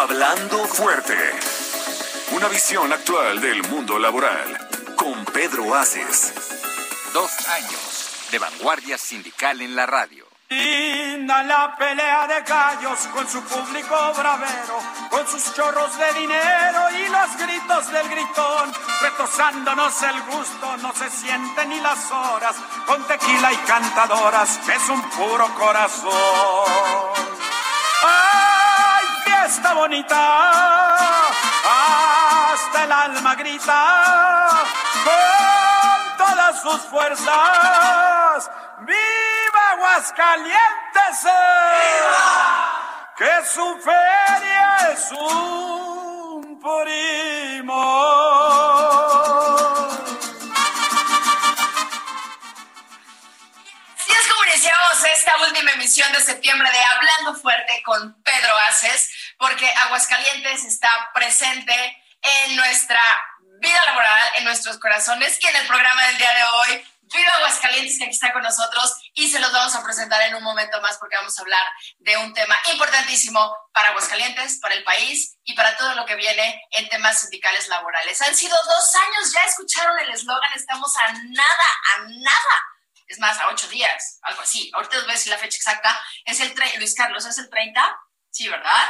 Hablando fuerte. Una visión actual del mundo laboral con Pedro Aces. Dos años de vanguardia sindical en la radio. Linda la pelea de gallos con su público bravero, con sus chorros de dinero y los gritos del gritón, retosándonos el gusto, no se sienten ni las horas, con tequila y cantadoras, es un puro corazón. ¡Ay, fiesta bonita! Hasta el alma grita con todas sus fuerzas. ¡Viva Aguascalientes! ¡Viva! Que su feria es un primo. Así es como iniciamos esta última emisión de septiembre de Hablando Fuerte con Pedro Aces, porque Aguascalientes está presente en nuestra vida laboral, en nuestros corazones y en el programa del día de hoy. Viva Aguascalientes, que aquí está con nosotros y se los vamos a presentar en un momento más porque vamos a hablar de un tema importantísimo para Aguascalientes, para el país y para todo lo que viene en temas sindicales laborales. Han sido dos años, ya escucharon el eslogan, estamos a nada, a nada es más, a ocho días, algo así. Ahorita les voy a decir la fecha exacta. Es el 30, Luis Carlos, ¿es el 30? Sí, ¿verdad?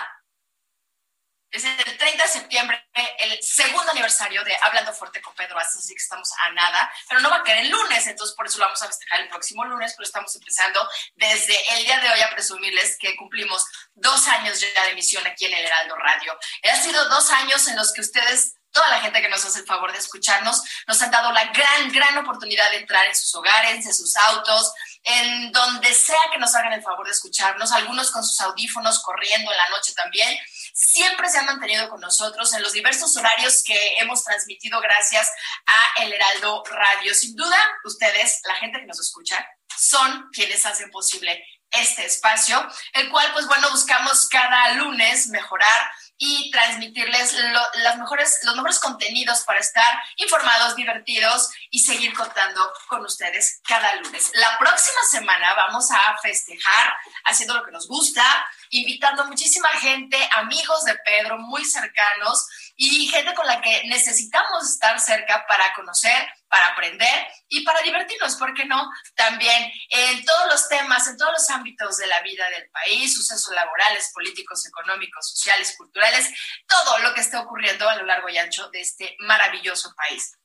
Es el 30 de septiembre, el segundo aniversario de Hablando Fuerte con Pedro Así que estamos a nada, pero no va a caer el lunes, entonces por eso lo vamos a festejar el próximo lunes, pero estamos empezando desde el día de hoy a presumirles que cumplimos dos años ya de emisión aquí en el Heraldo Radio. Han sido dos años en los que ustedes toda la gente que nos hace el favor de escucharnos, nos han dado la gran, gran oportunidad de entrar en sus hogares, en sus autos, en donde sea que nos hagan el favor de escucharnos, algunos con sus audífonos corriendo en la noche también. Siempre se han mantenido con nosotros en los diversos horarios que hemos transmitido gracias a El Heraldo Radio. Sin duda, ustedes, la gente que nos escucha, son quienes hacen posible este espacio, el cual, pues bueno, buscamos cada lunes mejorar y transmitirles lo, mejores, los mejores contenidos para estar informados, divertidos y seguir contando con ustedes cada lunes. La próxima semana vamos a festejar haciendo lo que nos gusta, invitando muchísima gente, amigos de Pedro, muy cercanos y gente con la que necesitamos estar cerca para conocer, para aprender y para divertirnos, ¿por qué no? También en todos los temas, en todos los ámbitos de la vida del país, sucesos laborales, políticos, económicos, sociales, culturales, todo lo que esté ocurriendo a lo largo y ancho de este maravilloso país.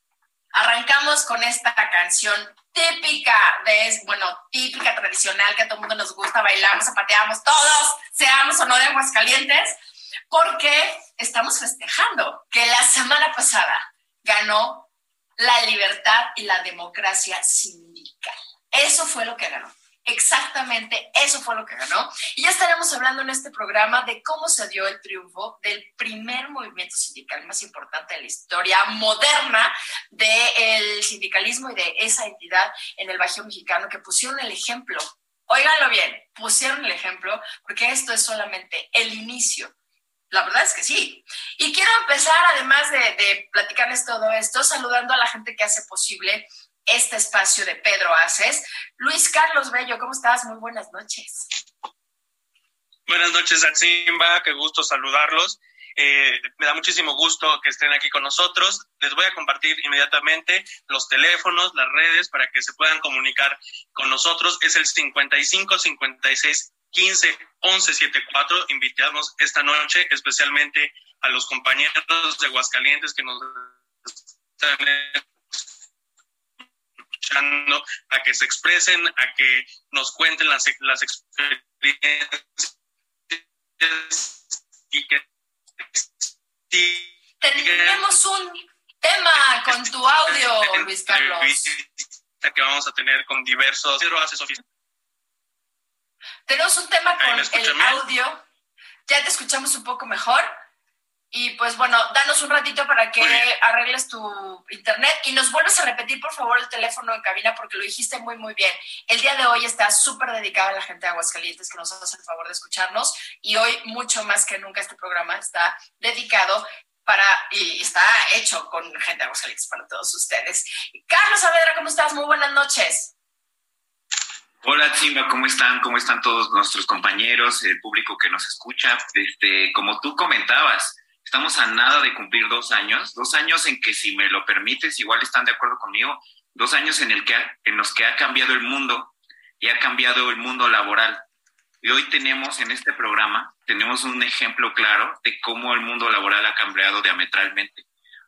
Arrancamos con esta canción típica de, bueno, típica, tradicional, que a todo el mundo nos gusta, bailamos, zapateamos, todos, seamos o no de Aguascalientes, porque estamos festejando que la semana pasada ganó la libertad y la democracia sindical. Eso fue lo que ganó. Exactamente, eso fue lo que ganó. Y ya estaremos hablando en este programa de cómo se dio el triunfo del primer movimiento sindical más importante de la historia moderna del sindicalismo y de esa entidad en el Bajío Mexicano que pusieron el ejemplo. Óiganlo bien, pusieron el ejemplo porque esto es solamente el inicio la verdad es que sí. Y quiero empezar, además de, platicarles todo esto, saludando a la gente que hace posible este espacio de Pedro Aces. Luis Carlos Bello, ¿cómo estás? Muy buenas noches. Buenas noches, Aximba, qué gusto saludarlos. Eh, me da muchísimo gusto que estén aquí con nosotros. Les voy a compartir inmediatamente los teléfonos, las redes para que se puedan comunicar con nosotros. Es el 55 56 15 11 74. Invitamos esta noche especialmente a los compañeros de Aguascalientes que nos están escuchando, a que se expresen, a que nos cuenten las, las experiencias y que tenemos un tema con tu audio, Luis Carlos. Que vamos a tener con diversos Tenemos un tema con el audio. Ya te escuchamos un poco mejor. Y pues bueno, danos un ratito para que arregles tu internet y nos vuelves a repetir por favor el teléfono en cabina porque lo dijiste muy muy bien. El día de hoy está súper dedicado a la gente de Aguascalientes que nos hace el favor de escucharnos y hoy mucho más que nunca este programa está dedicado para y está hecho con gente de Aguascalientes para todos ustedes. Carlos Saavedra, ¿cómo estás? Muy buenas noches. Hola Simba, ¿cómo están? ¿Cómo están todos nuestros compañeros, el público que nos escucha? Este, como tú comentabas, Estamos a nada de cumplir dos años, dos años en que, si me lo permites, igual están de acuerdo conmigo, dos años en, el que en los que ha cambiado el mundo y ha cambiado el mundo laboral. Y hoy tenemos en este programa, tenemos un ejemplo claro de cómo el mundo laboral ha cambiado diametralmente.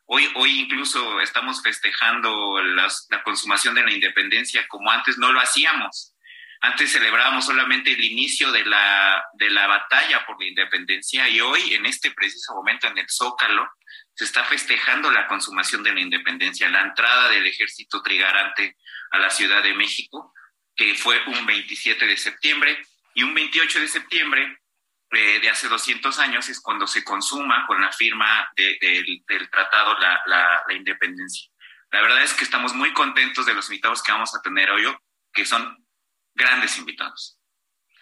Hoy, hoy incluso estamos festejando la consumación de la independencia como antes no lo hacíamos. Antes celebrábamos solamente el inicio de la, de la batalla por la independencia y hoy, en este preciso momento, en el Zócalo, se está festejando la consumación de la independencia, la entrada del ejército trigarante a la Ciudad de México, que fue un 27 de septiembre, y un 28 de septiembre eh, de hace 200 años es cuando se consuma con la firma del tratado la, la, la, independencia. La verdad es que estamos muy contentos de los invitados que vamos a tener hoy, que son grandes invitados.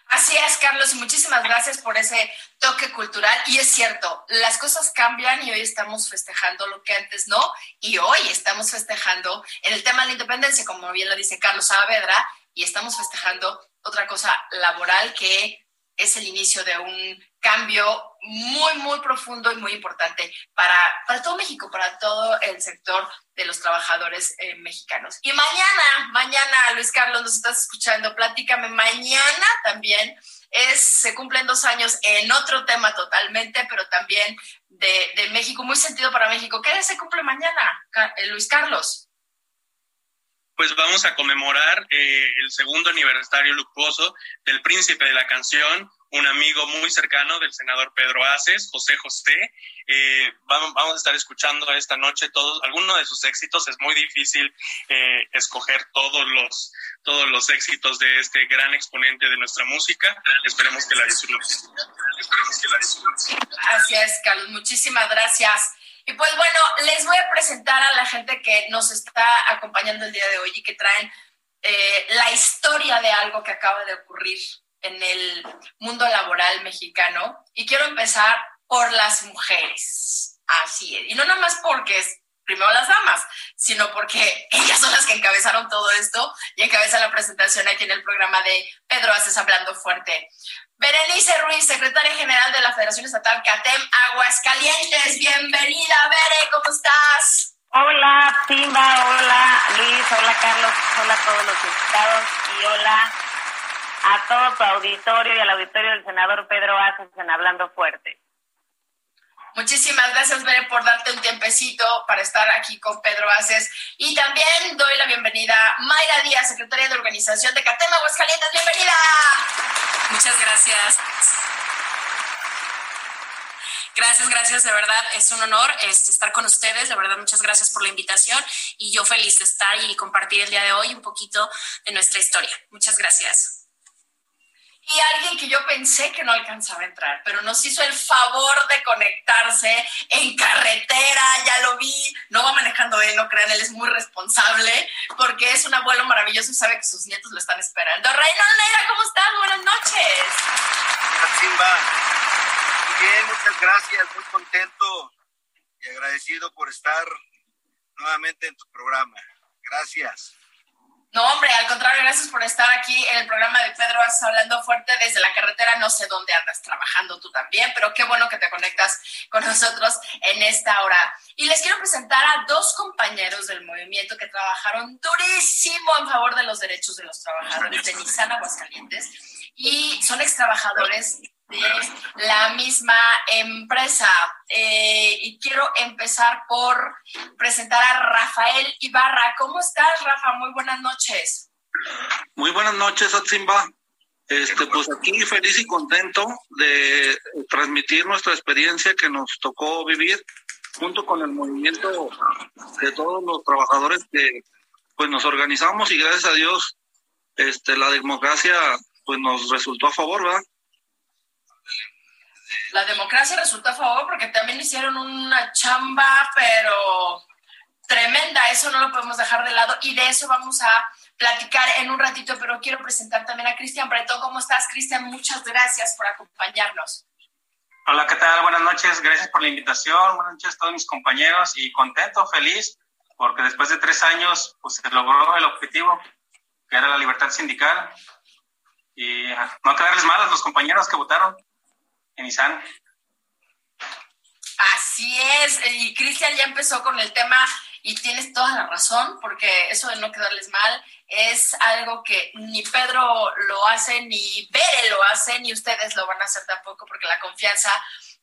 Así es, Carlos, y muchísimas gracias por ese toque cultural. Y es cierto, las cosas cambian y hoy estamos festejando lo que antes no, y hoy estamos festejando en el tema de la independencia, como bien lo dice Carlos Saavedra, y estamos festejando otra cosa laboral que es el inicio de un cambio muy, muy profundo y muy importante para, para todo México, para todo el sector de los trabajadores eh, mexicanos. Y mañana, mañana, Luis Carlos, nos estás escuchando, platícame, mañana también es, se cumplen dos años en otro tema totalmente, pero también de, de México, muy sentido para México. ¿Qué se cumple mañana, eh, Luis Carlos? Pues vamos a conmemorar eh, el segundo aniversario luctuoso del príncipe de la canción, un amigo muy cercano del senador Pedro Aces, José José. Eh, vamos, vamos, a estar escuchando esta noche todos, algunos de sus éxitos. Es muy difícil eh, escoger todos los, todos los éxitos de este gran exponente de nuestra música. Esperemos que la disfruten. Esperemos que la. Así es, Carlos. Muchísimas gracias. Y pues bueno, les voy a presentar a la gente que nos está acompañando el día de hoy y que traen eh, la historia de algo que acaba de ocurrir en el mundo laboral mexicano y quiero empezar por las mujeres. Así es. Y no nomás porque es primero las damas, sino porque ellas son las que encabezaron todo esto y encabezan la presentación aquí en el programa de Pedro Haces Hablando Fuerte. Berenice Ruiz, secretaria general de la Federación Estatal CATEM Aguascalientes. Bienvenida, Bere, ¿cómo estás? Hola, Simba, hola, Luis, hola, Carlos, hola a todos los invitados y hola a todo tu auditorio y al auditorio del senador Pedro Aces en Hablando Fuerte. Muchísimas gracias, Bere, por darte un tiempecito para estar aquí con Pedro Aces. Y también doy la bienvenida a Mayra Díaz, secretaria de organización de Catema Aguascalientes. ¡Bienvenida! Muchas gracias. Gracias, gracias, de verdad es un honor este, estar con ustedes, de verdad muchas gracias por la invitación y yo feliz de estar y compartir el día de hoy un poquito de nuestra historia. Muchas gracias y alguien que yo pensé que no alcanzaba a entrar, pero nos hizo el favor de conectarse en carretera, ya lo vi, no va manejando él, no crean, él es muy responsable, porque es un abuelo maravilloso y sabe que sus nietos lo están esperando. Reina Neira, ¿cómo estás? Buenas noches. Simba. Bien, muchas gracias, muy contento y agradecido por estar nuevamente en tu programa. Gracias. No, hombre, al contrario, gracias por estar aquí en el programa de Pedro hablando fuerte desde la carretera. No sé dónde andas trabajando tú también, pero qué bueno que te conectas con nosotros en esta hora. Y les quiero presentar a dos compañeros del movimiento que trabajaron durísimo en favor de los derechos de los trabajadores de Nissan Aguascalientes y son ex trabajadores de la misma empresa. Eh, y quiero empezar por presentar a Rafael Ibarra. ¿Cómo estás, Rafa? Muy buenas noches. Muy buenas noches, Atsimba. Este, pues aquí feliz y contento de transmitir nuestra experiencia que nos tocó vivir junto con el movimiento de todos los trabajadores que pues nos organizamos y gracias a Dios este, la democracia pues nos resultó a favor, ¿verdad? La democracia resultó a favor porque también hicieron una chamba, pero tremenda, eso no lo podemos dejar de lado y de eso vamos a platicar en un ratito, pero quiero presentar también a Cristian Bretón. ¿Cómo estás, Cristian? Muchas gracias por acompañarnos. Hola, ¿qué tal? Buenas noches, gracias por la invitación, buenas noches a todos mis compañeros y contento, feliz, porque después de tres años pues, se logró el objetivo, que era la libertad sindical, y no quedarles mal a los compañeros que votaron en ISAN. Así es, y Cristian ya empezó con el tema y tienes toda la razón, porque eso de no quedarles mal es algo que ni Pedro lo hace, ni Bere lo hace, ni ustedes lo van a hacer tampoco, porque la confianza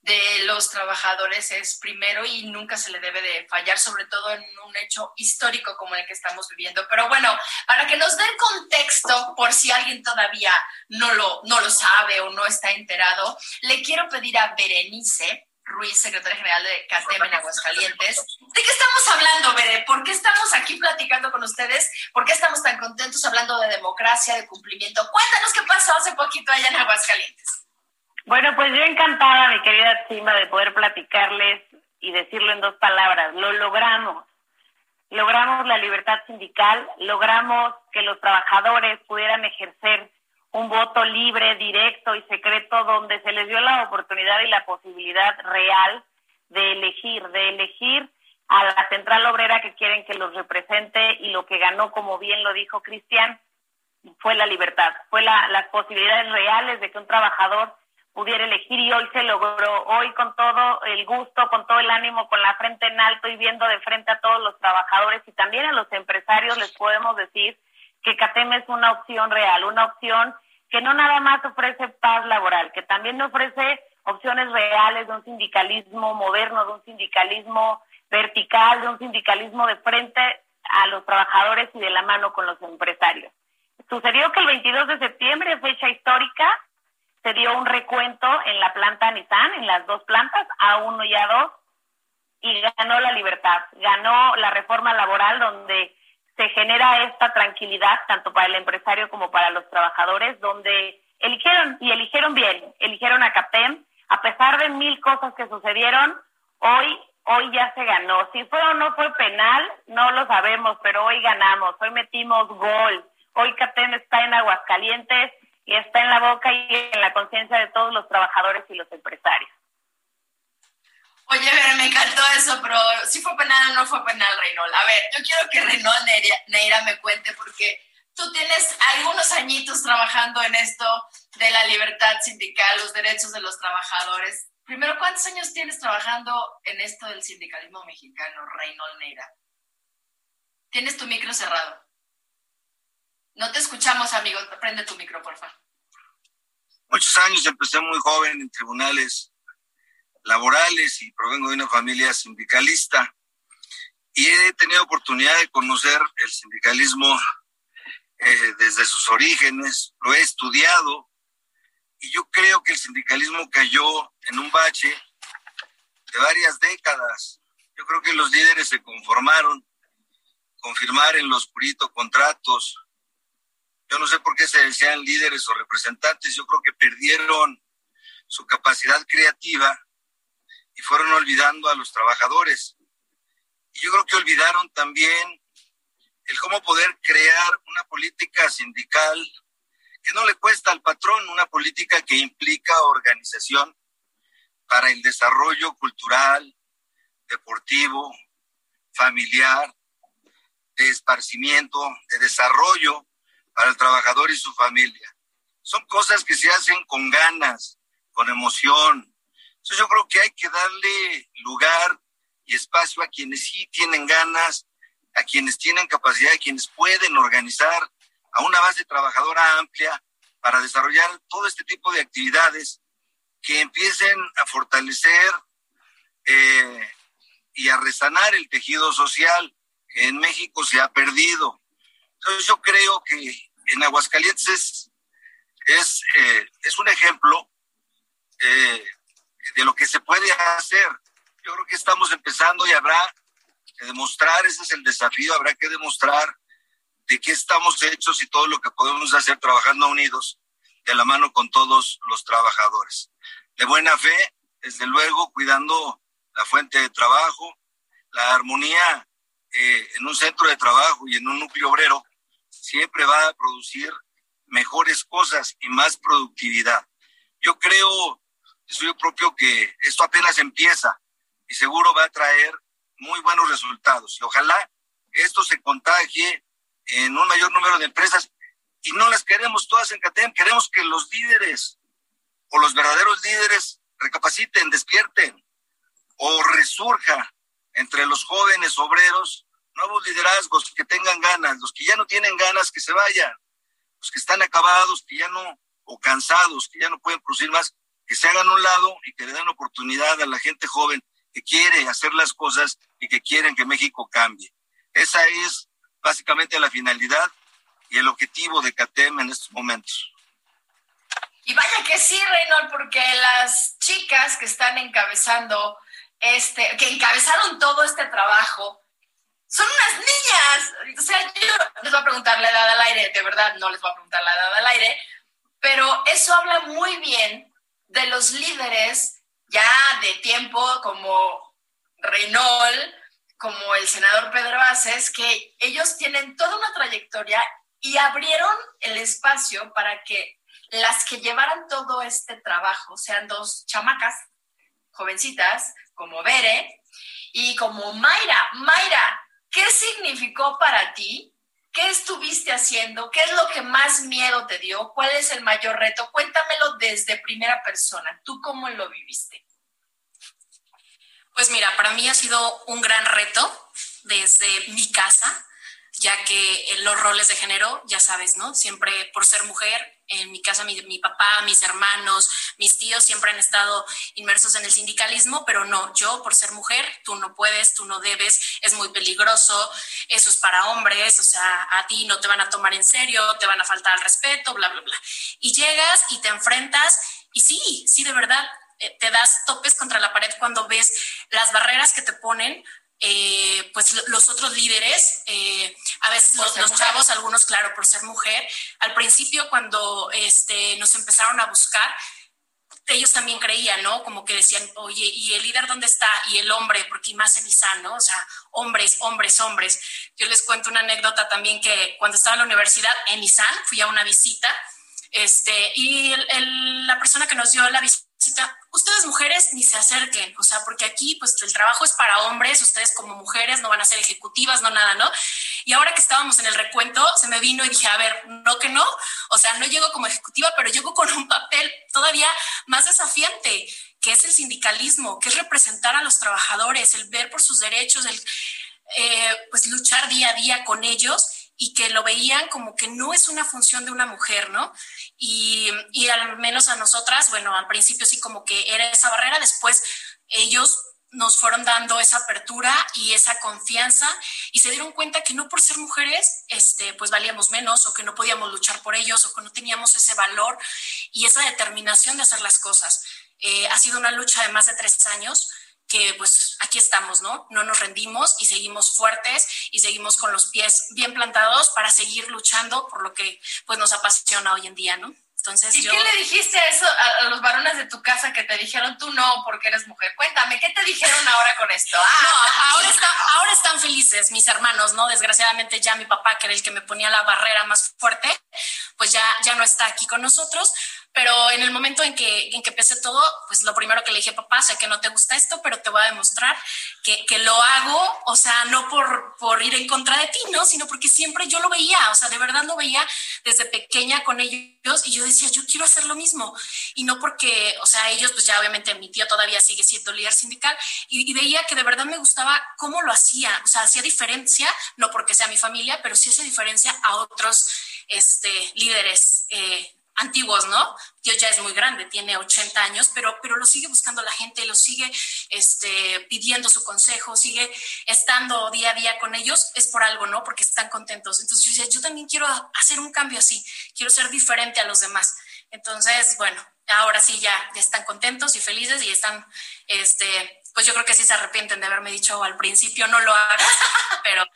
de los trabajadores es primero y nunca se le debe de fallar, sobre todo en un hecho histórico como el que estamos viviendo. Pero bueno, para que nos den contexto, por si alguien todavía no lo, no lo sabe o no está enterado, le quiero pedir a Berenice Ruiz, secretaria general de CATEM en Aguascalientes. ¿De qué estamos hablando, Bere? ¿Por qué estamos aquí platicando con ustedes? ¿Por qué estamos tan contentos hablando de democracia, de cumplimiento? Cuéntanos qué pasó hace poquito allá en Aguascalientes. Bueno, pues yo encantada, mi querida Chima, de poder platicarles y decirlo en dos palabras. Lo logramos. Logramos la libertad sindical, logramos que los trabajadores pudieran ejercer un voto libre, directo y secreto donde se les dio la oportunidad y la posibilidad real de elegir, de elegir a la central obrera que quieren que los represente y lo que ganó, como bien lo dijo Cristian, fue la libertad, fue la, las posibilidades reales de que un trabajador pudiera elegir y hoy se logró, hoy con todo el gusto, con todo el ánimo, con la frente en alto y viendo de frente a todos los trabajadores y también a los empresarios les podemos decir que CATEM es una opción real, una opción que no nada más ofrece paz laboral, que también ofrece opciones reales de un sindicalismo moderno, de un sindicalismo vertical, de un sindicalismo de frente a los trabajadores y de la mano con los empresarios. Sucedió que el 22 de septiembre, fecha histórica, se dio un recuento en la planta Nissan, en las dos plantas, A1 y A2, y ganó la libertad, ganó la reforma laboral donde se genera esta tranquilidad tanto para el empresario como para los trabajadores, donde eligieron y eligieron bien, eligieron a CAPEM, a pesar de mil cosas que sucedieron, hoy hoy ya se ganó. Si fue o no fue penal, no lo sabemos, pero hoy ganamos, hoy metimos gol. Hoy CAPEM está en Aguascalientes y está en la boca y en la conciencia de todos los trabajadores y los empresarios. Oye, ver, me encantó eso, pero si fue penal o no fue penal, Reynol. A ver, yo quiero que Reynol Neira, me cuente, porque tú tienes algunos añitos trabajando en esto de la libertad sindical, los derechos de los trabajadores. Primero, ¿cuántos años tienes trabajando en esto del sindicalismo mexicano, Reynol Neira? Tienes tu micro cerrado. No te escuchamos, amigo. Prende tu micro, por favor. Muchos años, empecé muy joven en tribunales laborales y provengo de una familia sindicalista y he tenido oportunidad de conocer el sindicalismo eh, desde sus orígenes, lo he estudiado y yo creo que el sindicalismo cayó en un bache de varias décadas. Yo creo que los líderes se conformaron con firmar en los puritos contratos. Yo no sé por qué se decían líderes o representantes, yo creo que perdieron su capacidad creativa y fueron olvidando a los trabajadores. Y yo creo que olvidaron también el cómo poder crear una política sindical que no le cuesta al patrón, una política que implica organización para el desarrollo cultural, deportivo, familiar, de esparcimiento, de desarrollo para el trabajador y su familia. Son cosas que se hacen con ganas, con emoción, entonces yo creo que hay que darle lugar y espacio a quienes sí tienen ganas, a quienes tienen capacidad, a quienes pueden organizar a una base trabajadora amplia para desarrollar todo este tipo de actividades que empiecen a fortalecer eh, y a resanar el tejido social que en México se ha perdido. Entonces yo creo que en Aguascalientes es, es, eh, un ejemplo eh, de lo que se puede hacer. Yo creo que estamos empezando y habrá que demostrar, ese es el desafío, habrá que demostrar de qué estamos hechos y todo lo que podemos hacer trabajando unidos de la mano con todos los trabajadores. De buena fe, desde luego, cuidando la fuente de trabajo, la armonía eh, en un centro de trabajo y en un núcleo obrero siempre va a producir mejores cosas y más productividad. Yo creo, suyo propio, que esto apenas empieza y seguro va a traer muy buenos resultados. Y ojalá esto se contagie en un mayor número de empresas y no las queremos todas en CATEM, queremos que los líderes o los verdaderos líderes recapaciten, despierten o resurja entre los jóvenes obreros nuevos liderazgos que tengan ganas, los que ya no tienen ganas que se vayan, los que están acabados, que ya no, o cansados, que ya no pueden producir más, que se hagan a un lado y que le den oportunidad a la gente joven que quiere hacer las cosas y que quieren que México cambie. Esa es básicamente la finalidad y el objetivo de CATEM en estos momentos. Y vaya que sí, Reynold, porque las chicas que están encabezando este, que encabezaron todo este trabajo, son unas niñas. O sea, yo les voy a preguntar la edad al aire, de verdad no les voy a preguntar la edad al aire, pero eso habla muy bien de los líderes ya de tiempo como Reynol, como el senador Pedro Aces, que ellos tienen toda una trayectoria y abrieron el espacio para que las que llevaran todo este trabajo sean dos chamacas, jovencitas, como Bere y como Mayra. Mayra, ¿qué significó para ti? ¿Qué estuviste haciendo? ¿Qué es lo que más miedo te dio? ¿Cuál es el mayor reto? Cuéntamelo desde primera persona. ¿Tú cómo lo viviste? Pues mira, para mí ha sido un gran reto desde mi casa, ya que los roles de género, ya sabes, ¿no? Siempre por ser mujer, en mi casa mi, mi, papá, mis hermanos, mis tíos siempre han estado inmersos en el sindicalismo, pero no, yo por ser mujer, tú no puedes, tú no debes, es muy peligroso, eso es para hombres, o sea, a ti no te van a tomar en serio, te van a faltar al respeto, bla, bla, bla. Y llegas y te enfrentas y sí, sí, de verdad, eh, te das topes contra la pared cuando ves las barreras que te ponen eh, pues los otros líderes, eh, a veces los, chavos, algunos claro, por ser mujer, al principio cuando este, nos empezaron a buscar, ellos también creían, ¿no? Como que decían, oye, ¿y el líder dónde está? Y el hombre, porque más en ISAN, ¿no? O sea, hombres, hombres, hombres. Yo les cuento una anécdota también que cuando estaba en la universidad en ISAN, fui a una visita, este, y la persona que nos dio la visita, ustedes mujeres ni se acerquen, o sea, porque aquí pues el trabajo es para hombres, ustedes como mujeres no van a ser ejecutivas, no nada, ¿no? Y ahora que estábamos en el recuento, se me vino y dije, a ver, no que no, o sea, no llego como ejecutiva, pero llego con un papel todavía más desafiante, que es el sindicalismo, que es representar a los trabajadores, el ver por sus derechos, el eh, pues luchar día a día con ellos y que lo veían como que no es una función de una mujer, ¿no? Y, y al menos a nosotras, bueno, al principio sí como que era esa barrera, después ellos nos fueron dando esa apertura y esa confianza y se dieron cuenta que no por ser mujeres, este, pues valíamos menos o que no podíamos luchar por ellos o que no teníamos ese valor y esa determinación de hacer las cosas. Eh, ha sido una lucha de más de tres años que pues aquí estamos, ¿no? No nos rendimos y seguimos fuertes y seguimos con los pies bien plantados para seguir luchando por lo que pues nos apasiona hoy en día, ¿no? Entonces, ¿Y qué le dijiste a, eso, a, los varones de tu casa que te dijeron tú no porque eres mujer? Cuéntame, ¿qué te dijeron ahora con esto? Ah, no, ahora, ahora están felices mis hermanos, ¿no? Desgraciadamente ya mi papá, que era el que me ponía la barrera más fuerte, pues ya, ya no está aquí con nosotros, pero en el momento en que, en que empecé todo, pues lo primero que le dije, papá, sé que no te gusta esto, pero te voy a demostrar que, que lo hago, o sea, no por, por ir en contra de ti, ¿no? Sino porque siempre yo lo veía, o sea, de verdad lo veía desde pequeña con ellos y yo decía, yo quiero hacer lo mismo. Y no porque, o sea, ellos, pues ya obviamente mi tío todavía sigue siendo líder sindical y, veía que de verdad me gustaba cómo lo hacía, o sea, hacía diferencia, no porque sea mi familia, pero sí hacía diferencia a otros este, líderes. Eh, antiguos, ¿no? Dios ya es muy grande, tiene 80 años, pero, pero lo sigue buscando la gente, lo sigue este, pidiendo su consejo, sigue estando día a día con ellos, es por algo, ¿no? Porque están contentos. Entonces yo decía, yo también quiero hacer un cambio así, quiero ser diferente a los demás. Entonces, bueno, ahora sí ya, ya están contentos y felices y están este, pues yo creo que sí se arrepienten de haberme dicho al principio no lo hagas, pero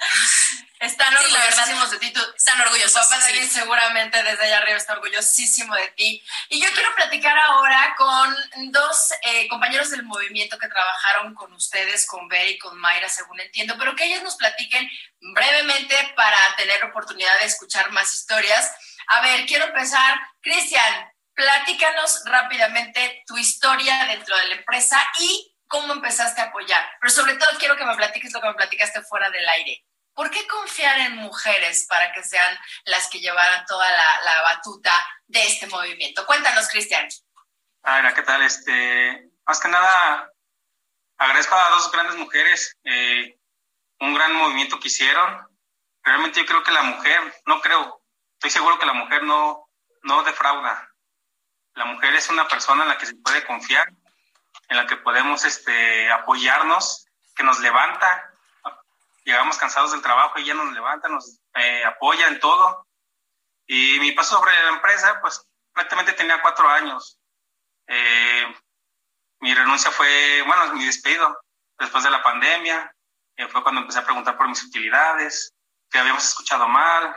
están Sí, orgullosísimos de ti. Tu, están orgullosos, tu papá sí. también seguramente desde allá arriba está orgullosísimo de ti. Y yo quiero platicar ahora con dos eh, compañeros del movimiento que trabajaron con ustedes, con Ver y con Mayra, según entiendo, pero que ellos nos platiquen brevemente para tener oportunidad de escuchar más historias. A ver, quiero empezar. Cristian, platícanos rápidamente tu historia dentro de la empresa y cómo empezaste a apoyar. Pero sobre todo quiero que me platiques lo que me platicaste fuera del aire. ¿Por qué confiar en mujeres para que sean las que llevaran toda la, la batuta de este movimiento? Cuéntanos, Cristian. A ver, ¿qué tal? Este, más que nada, agradezco a dos grandes mujeres, eh, un gran movimiento que hicieron. Realmente yo creo que la mujer, no creo, estoy seguro que la mujer no, no defrauda. La mujer es una persona en la que se puede confiar, en la que podemos este, apoyarnos, que nos levanta. Llegamos cansados del trabajo y ella nos levanta, nos eh, apoya en todo. Y mi paso sobre la empresa, pues prácticamente tenía cuatro años. Eh, mi renuncia fue, bueno, mi despido después de la pandemia. eh, fue cuando empecé a preguntar por mis utilidades, que habíamos escuchado mal.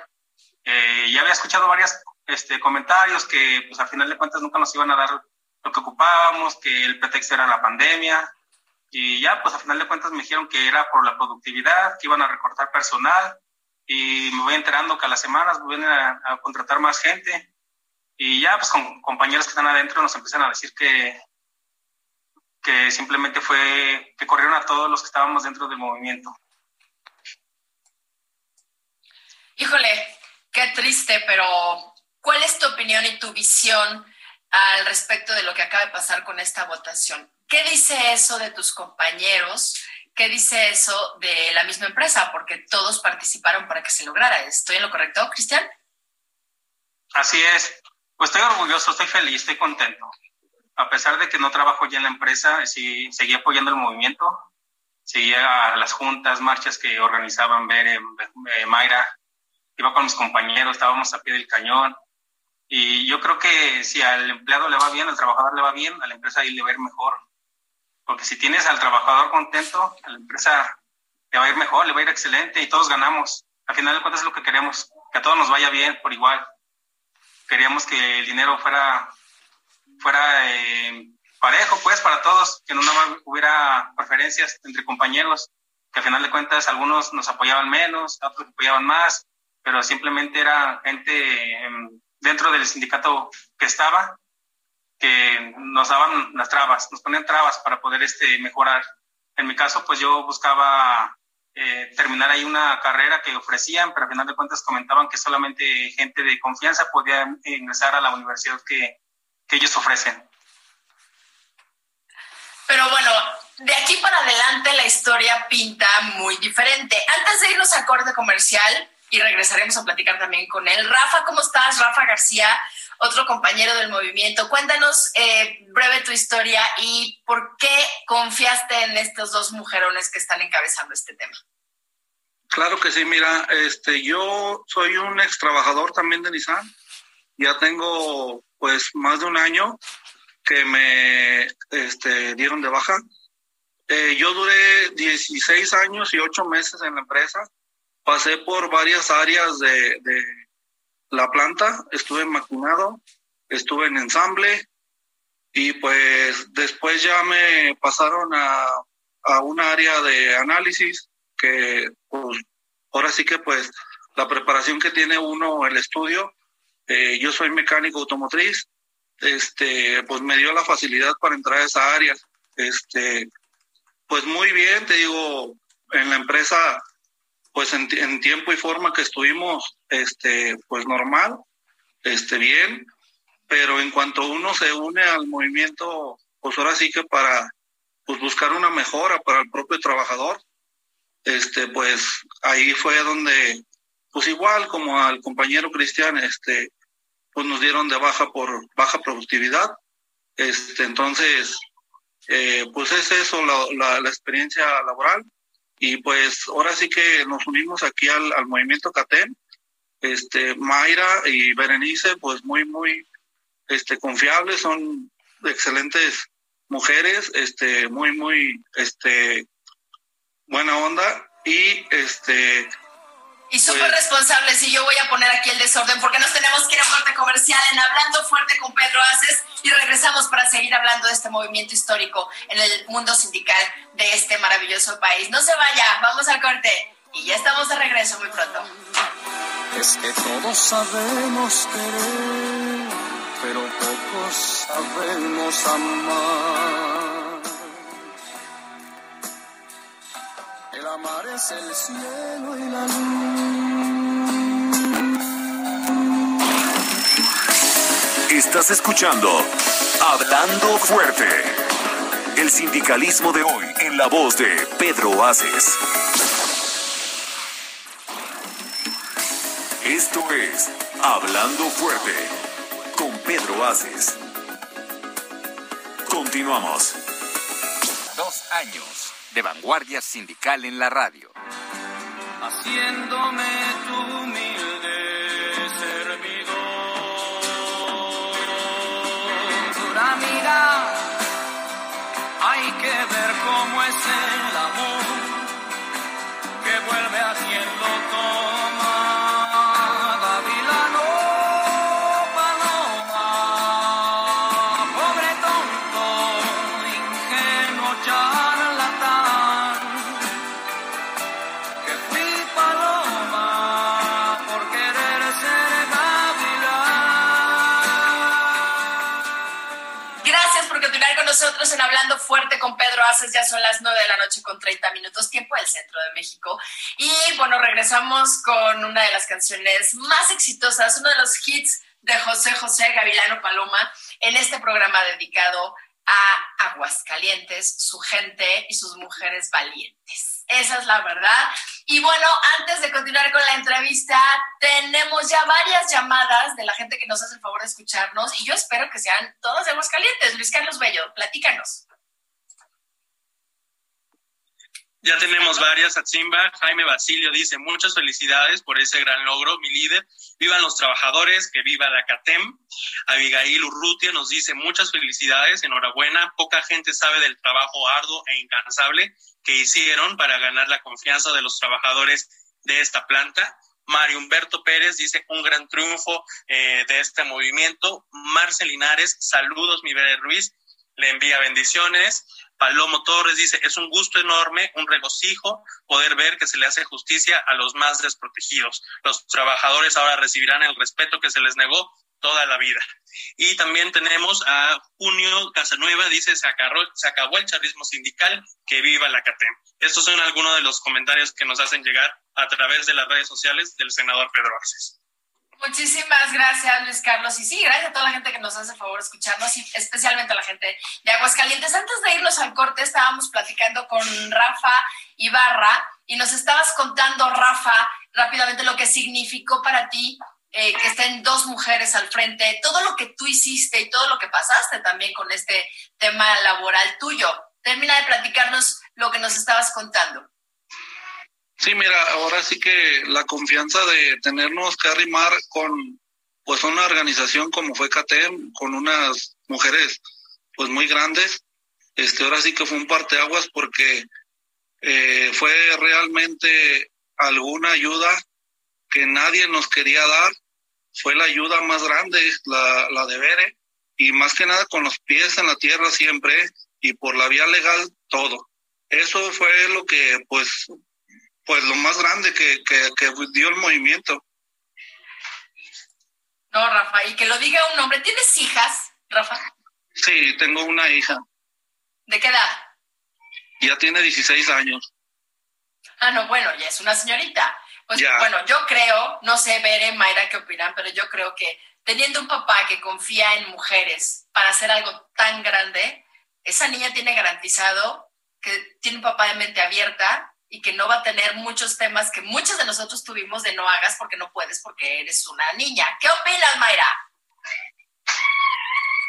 Eh, ya había escuchado varios este, comentarios que, pues, al final de cuentas nunca nos iban a dar lo que ocupábamos, que el pretexto era la pandemia. Y ya, pues, al final de cuentas me dijeron que era por la productividad, que iban a recortar personal. Y me voy enterando que a las semanas vienen a, a contratar más gente. Y ya, pues con compañeros que están adentro nos empiezan a decir que, que simplemente fue que corrieron a todos los que estábamos dentro del movimiento. Híjole, qué triste, pero ¿cuál es tu opinión y tu visión al respecto de lo que acaba de pasar con esta votación? ¿Qué dice eso de tus compañeros? ¿Qué dice eso de la misma empresa? Porque todos participaron para que se lograra. ¿Estoy en lo correcto, Cristian? Así es. Pues estoy orgulloso, estoy feliz, estoy contento. A pesar de que no trabajo ya en la empresa, sí, seguí apoyando el movimiento. Seguía a las juntas, marchas que organizaban Ver, eh, eh, Mayra. Iba con mis compañeros, estábamos a pie del cañón. Y yo creo que si al empleado le va bien, al trabajador le va bien, a la empresa ahí le va a ir mejor. Porque si tienes al trabajador contento, a la empresa le va a ir mejor, le va a ir excelente y todos ganamos. Al final de cuentas es lo que queremos, que a todos nos vaya bien por igual. Queríamos que el dinero fuera, fuera eh, parejo, pues, para todos, que no nada más hubiera preferencias entre compañeros, que al final de cuentas algunos nos apoyaban menos, otros apoyaban más, pero simplemente era gente eh, dentro del sindicato que estaba, que nos daban las trabas, nos ponían trabas para poder este, mejorar. En mi caso, pues yo buscaba eh, terminar ahí una carrera que ofrecían, pero al final de cuentas comentaban que solamente gente de confianza podía ingresar a la universidad que, que ellos ofrecen. Pero bueno, de aquí para adelante la historia pinta muy diferente. Antes de irnos a corte comercial, y regresaremos a platicar también con él. Rafa, ¿cómo estás? Rafa García, otro compañero del movimiento. Cuéntanos eh, breve tu historia y por qué confiaste en estos dos mujerones que están encabezando este tema. Claro que sí, mira, este, yo soy un ex trabajador también de Nissan. Ya tengo pues más de un año que me este, dieron de baja. Eh, yo duré 16 años y 8 meses en la empresa. Pasé por varias áreas de, de la planta. Estuve en maquinado, estuve en ensamble y pues después ya me pasaron a, a un área de análisis que pues ahora sí que pues la preparación que tiene uno el estudio, eh, yo soy mecánico automotriz, este pues me dio la facilidad para entrar a esa área. Este pues muy bien, te digo, en la empresa pues en, en tiempo y forma que estuvimos este pues normal, este bien, pero en cuanto uno se une al movimiento, pues ahora sí que para pues buscar una mejora para el propio trabajador, este, pues ahí fue donde, pues igual como al compañero Cristian, este, pues nos dieron de baja por baja productividad. Este, entonces, eh, pues es eso la, la, la, experiencia laboral. Y pues ahora sí que nos unimos aquí al, al movimiento CATEM. Este, Mayra y Berenice, pues muy, muy este, confiables, son excelentes mujeres, este, muy, muy, este, buena onda y este y súper responsables, y yo voy a poner aquí el desorden porque nos tenemos que ir a fuerte comercial en Hablando Fuerte con Pedro Aces y regresamos para seguir hablando de este movimiento histórico en el mundo sindical de este maravilloso país. No se vaya, vamos al corte y ya estamos de regreso muy pronto. Es que todos sabemos querer, pero pocos sabemos amar. El amar es el cielo y la luz. Estás escuchando Hablando Fuerte. El sindicalismo de hoy en la voz de Pedro Aces. Esto es Hablando Fuerte con Pedro Aces. Continuamos. Dos años de vanguardia sindical en la radio. Haciéndome tu Dura mira, hay que ver cómo es el amor que vuelve a quien en Hablando Fuerte con Pedro Aces. Ya son las 9 de la noche con 30 minutos, tiempo del centro de México. Y bueno, regresamos con una de las canciones más exitosas, uno de los hits de José José Gavilano Paloma en este programa dedicado a Aguascalientes, su gente y sus mujeres valientes. Esa es la verdad. Y bueno, antes de continuar con la entrevista, tenemos ya varias llamadas de la gente que nos hace el favor de escucharnos y yo espero que sean todas de Aguascalientes. Luis Carlos Bello, platícanos. Ya tenemos varias, Atzimba. Jaime Basilio dice, muchas felicidades por ese gran logro, mi líder. Vivan los trabajadores, que viva la CATEM. Abigail Urrutia nos dice, muchas felicidades, enhorabuena. Poca gente sabe del trabajo arduo e incansable que hicieron para ganar la confianza de los trabajadores de esta planta. Mario Humberto Pérez dice, un gran triunfo eh, de este movimiento. Marcel Linares, saludos, mi Bere Ruiz, le envía bendiciones. Palomo Torres dice, es un gusto enorme, un regocijo poder ver que se le hace justicia a los más desprotegidos. Los trabajadores ahora recibirán el respeto que se les negó toda la vida. Y también tenemos a Junio Casanueva, dice, se acabó, el charrismo sindical, que viva la CATEM. Estos son algunos de los comentarios que nos hacen llegar a través de las redes sociales del senador Pedro Arces. Muchísimas gracias, Luis Carlos. Y sí, gracias a toda la gente que nos hace el favor de escucharnos y especialmente a la gente de Aguascalientes. Antes de irnos al corte, estábamos platicando con Rafa Ibarra y nos estabas contando, Rafa, rápidamente lo que significó para ti eh, que estén dos mujeres al frente, todo lo que tú hiciste y todo lo que pasaste también con este tema laboral tuyo. Termina de platicarnos lo que nos estabas contando. Sí, mira, ahora sí que la confianza de tenernos que arrimar con pues una organización como fue CATEM, con unas mujeres pues muy grandes, este ahora sí que fue un parteaguas porque eh, fue realmente alguna ayuda que nadie nos quería dar, fue la ayuda más grande, la, la de Bere, y más que nada con los pies en la tierra siempre y por la vía legal todo. Eso fue lo que pues pues lo más grande que, que, que dio el movimiento. No, Rafa, y que lo diga un hombre. ¿Tienes hijas, Rafa? Sí, tengo una hija. ¿De qué edad? Ya tiene 16 años. Ah, no, bueno, ya es una señorita. Pues Ya. bueno, yo creo, no sé, Bere, Mayra, qué opinan, pero yo creo que teniendo un papá que confía en mujeres para hacer algo tan grande, esa niña tiene garantizado que tiene un papá de mente abierta y que no va a tener muchos temas que muchos de nosotros tuvimos de no hagas porque no puedes porque eres una niña. ¿Qué opinas, Mayra?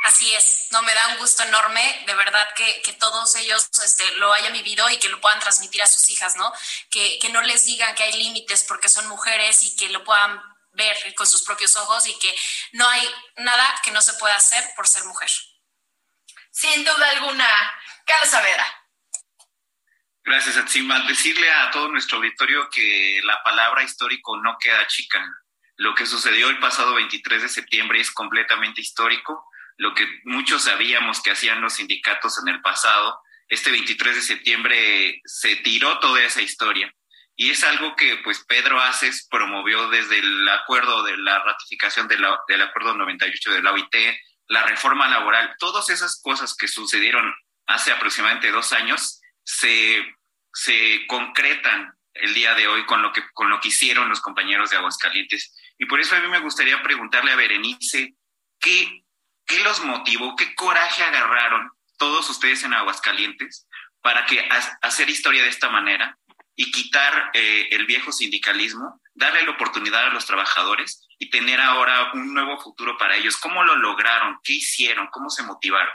Así es, no me da un gusto enorme, de verdad que, que todos ellos este, lo hayan vivido y que lo puedan transmitir a sus hijas, ¿no? Que, que no les digan que hay límites porque son mujeres y que lo puedan ver con sus propios ojos y que no hay nada que no se pueda hacer por ser mujer. sin duda alguna. Carlos Saavedra. Gracias, Atsima. Decirle a todo nuestro auditorio que la palabra histórico no queda chica. Lo que sucedió el pasado 23 de septiembre es completamente histórico. Lo que muchos sabíamos que hacían los sindicatos en el pasado, este 23 de septiembre se tiró toda esa historia. Y es algo que pues Pedro Aces promovió desde el acuerdo de la ratificación de la, del acuerdo 98 de la OIT, la reforma laboral, todas esas cosas que sucedieron hace aproximadamente dos años se, se concretan el día de hoy con lo, que, con lo que hicieron los compañeros de Aguascalientes. Y por eso a mí me gustaría preguntarle a Berenice, ¿qué, qué los motivó, qué coraje agarraron todos ustedes en Aguascalientes para que hacer historia de esta manera y quitar eh, el viejo sindicalismo, darle la oportunidad a los trabajadores y tener ahora un nuevo futuro para ellos. ¿Cómo lo lograron? ¿Qué hicieron? ¿Cómo se motivaron?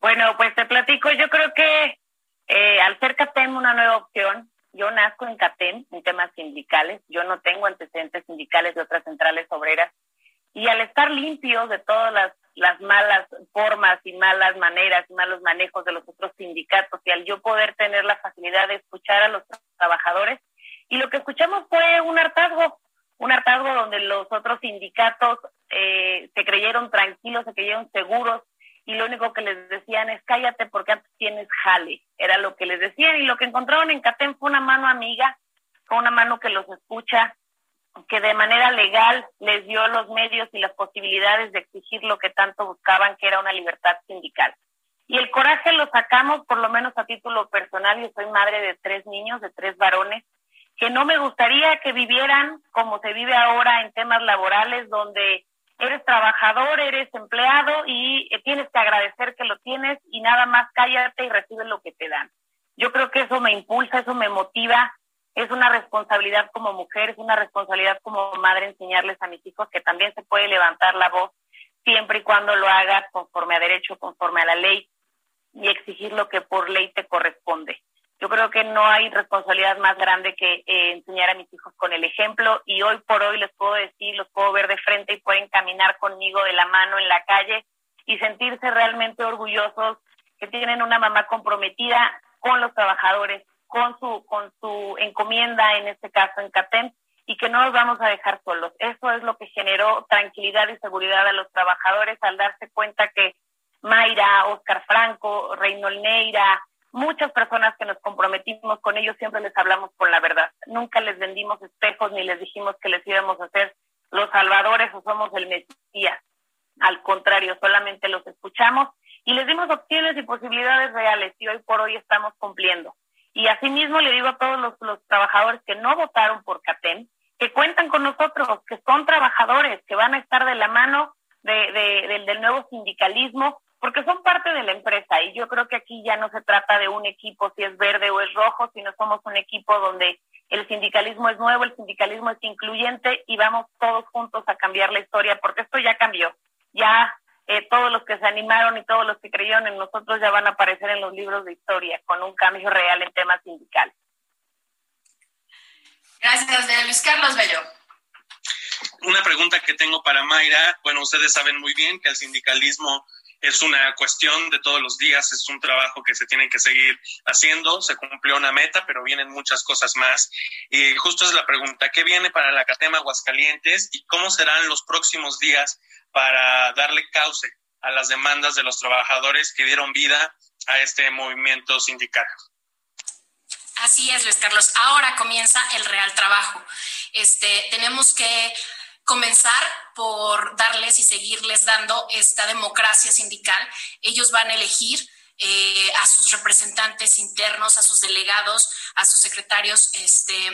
Bueno, pues te platico, yo creo que eh, al ser CATEM una nueva opción, yo nazco en CATEM en temas sindicales, yo no tengo antecedentes sindicales de otras centrales obreras, y al estar limpio de todas las, las malas formas y malas maneras y malos manejos de los otros sindicatos, y al yo poder tener la facilidad de escuchar a los trabajadores, y lo que escuchamos fue un hartazgo, un hartazgo donde los otros sindicatos eh, se creyeron tranquilos, se creyeron seguros, y lo único que les decían es cállate porque antes tienes jale, era lo que les decían y lo que encontraron en Catén fue una mano amiga, fue una mano que los escucha, que de manera legal les dio los medios y las posibilidades de exigir lo que tanto buscaban, que era una libertad sindical. Y el coraje lo sacamos, por lo menos a título personal, yo soy madre de tres niños, de tres varones, que no me gustaría que vivieran como se vive ahora en temas laborales, donde eres trabajador, eres empleado y eh, tienes que agradecer que lo tienes y nada más cállate y recibes lo que te dan. Yo creo que eso me impulsa, eso me motiva, es una responsabilidad como mujer, es una responsabilidad como madre enseñarles a mis hijos que también se puede levantar la voz siempre y cuando lo hagas conforme a derecho, conforme a la ley y exigir lo que por ley te corresponde. Yo creo que no hay responsabilidad más grande que eh, enseñar a mis hijos con el ejemplo y hoy por hoy les puedo decir, los puedo ver de frente y pueden caminar conmigo de la mano en la calle y sentirse realmente orgullosos que tienen una mamá comprometida con los trabajadores, con su con su encomienda en este caso en CATEM y que no los vamos a dejar solos. Eso es lo que generó tranquilidad y seguridad a los trabajadores al darse cuenta que Mayra, Oscar Franco, Reynold Neira, muchas personas que nos comprometimos con ellos siempre les hablamos con la verdad. Nunca les vendimos espejos ni les dijimos que les íbamos a hacer los salvadores o somos el Mesías. Al contrario, solamente los escuchamos y les dimos opciones y posibilidades reales y hoy por hoy estamos cumpliendo. Y asimismo le digo a todos los, los trabajadores que no votaron por CATEM, que cuentan con nosotros, que son trabajadores, que van a estar de la mano de, de, del nuevo sindicalismo, porque son parte de la empresa y yo creo que aquí ya no se trata de un equipo si es verde o es rojo, sino somos un equipo donde el sindicalismo es nuevo, el sindicalismo es incluyente y vamos todos juntos a cambiar la historia, porque esto ya cambió. Ya eh, todos los que se animaron y todos los que creyeron en nosotros ya van a aparecer en los libros de historia con un cambio real en temas sindicales. Gracias, Luis Carlos Bello. Una pregunta que tengo para Mayra. Bueno, ustedes saben muy bien que el sindicalismo es una cuestión de todos los días, es un trabajo que se tiene que seguir haciendo, se cumplió una meta, pero vienen muchas cosas más. Y justo es la pregunta, ¿qué viene para la Catema Aguascalientes y cómo serán los próximos días para darle cauce a las demandas de los trabajadores que dieron vida a este movimiento sindical? Así es, Luis Carlos. Ahora comienza el real trabajo. Este, tenemos que comenzar por darles y seguirles dando esta democracia sindical. Ellos van a elegir eh, a sus representantes internos, a sus delegados, a sus secretarios este,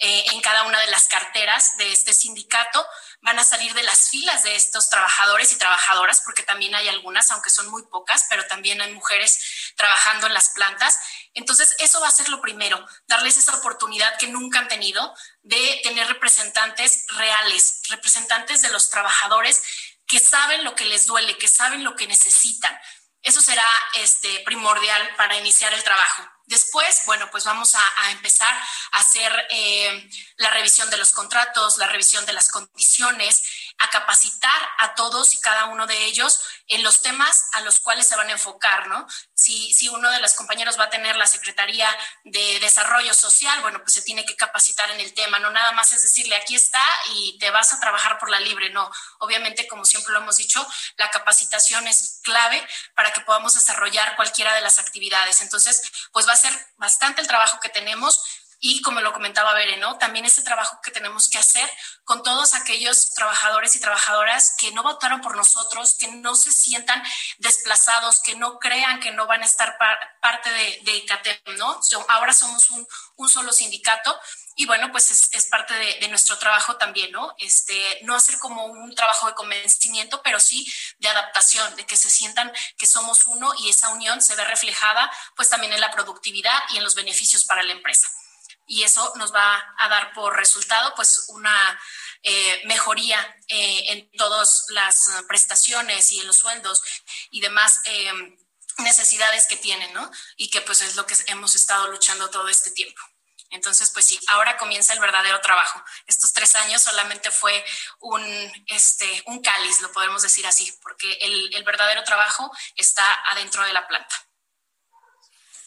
eh, en cada una de las carteras de este sindicato. Van a salir de las filas de estos trabajadores y trabajadoras, porque también hay algunas, aunque son muy pocas, pero también hay mujeres trabajando en las plantas. Entonces, eso va a ser lo primero, darles esa oportunidad que nunca han tenido de tener representantes reales, representantes de los trabajadores que saben lo que les duele, que saben lo que necesitan. Eso será este, primordial para iniciar el trabajo. Después, bueno, pues vamos a, empezar a hacer eh, la revisión de los contratos, la revisión de las condiciones, a capacitar a todos y cada uno de ellos en los temas a los cuales se van a enfocar, ¿no? Si, si uno de los compañeros va a tener la Secretaría de Desarrollo Social, bueno, pues se tiene que capacitar en el tema, no nada más es decirle, aquí está y te vas a trabajar por la libre, no. Obviamente, como siempre lo hemos dicho, la capacitación es clave para que podamos desarrollar cualquiera de las actividades. Entonces, pues va a ser bastante el trabajo que tenemos y como lo comentaba Bere, ¿no? También ese trabajo que tenemos que hacer con todos aquellos trabajadores y trabajadoras que no votaron por nosotros, que no se sientan desplazados, que no crean que no van a estar parte de, de ICATEM, ¿no? ahora somos un, un, solo sindicato y bueno, pues es, parte de, de, nuestro trabajo también, ¿no? Este, no hacer como un trabajo de convencimiento, pero sí de adaptación, de que se sientan que somos uno y esa unión se ve reflejada pues también en la productividad y en los beneficios para la empresa y eso nos va a dar por resultado pues una eh, mejoría eh, en todas las prestaciones y en los sueldos y demás eh, necesidades que tienen, ¿no? Y que pues es lo que hemos estado luchando todo este tiempo. Entonces, pues sí, ahora comienza el verdadero trabajo. Estos tres años solamente fue un, este, un cáliz, lo podemos decir así, porque el, el verdadero trabajo está adentro de la planta.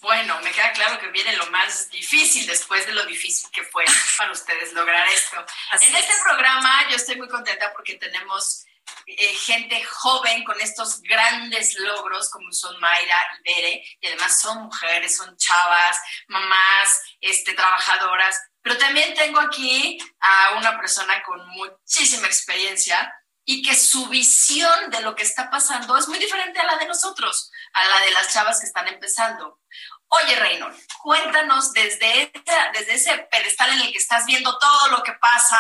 Bueno, me queda claro que viene lo más difícil después de lo difícil que fue para ustedes lograr esto. en este programa yo estoy muy contenta porque tenemos eh, gente joven con estos grandes logros como son Mayra y Bere, y además son mujeres, son chavas, mamás, este, trabajadoras. Pero también tengo aquí a una persona con muchísima experiencia y que su visión de lo que está pasando es muy diferente a la de nosotros, a la de las chavas que están empezando. Oye, Reynold, cuéntanos desde, desde ese pedestal en el que estás viendo todo lo que pasa,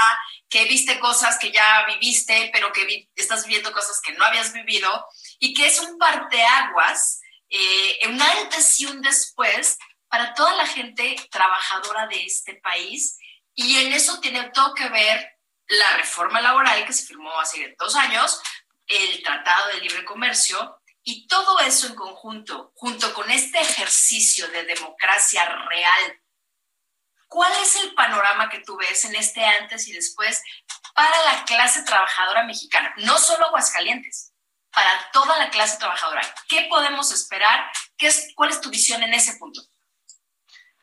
que viste cosas que ya viviste, pero que estás viendo cosas que no habías vivido, y que es un parteaguas, eh, un antes y un después para toda la gente trabajadora de este país. Y en eso tiene todo que ver la reforma laboral que se firmó hace dos años, el Tratado de Libre Comercio, y todo eso en conjunto, junto con este ejercicio de democracia real, ¿cuál es el panorama que tú ves en este antes y después para la clase trabajadora mexicana? No solo Aguascalientes, para toda la clase trabajadora. ¿Qué podemos esperar? ¿Qué es, ¿Cuál es tu visión en ese punto?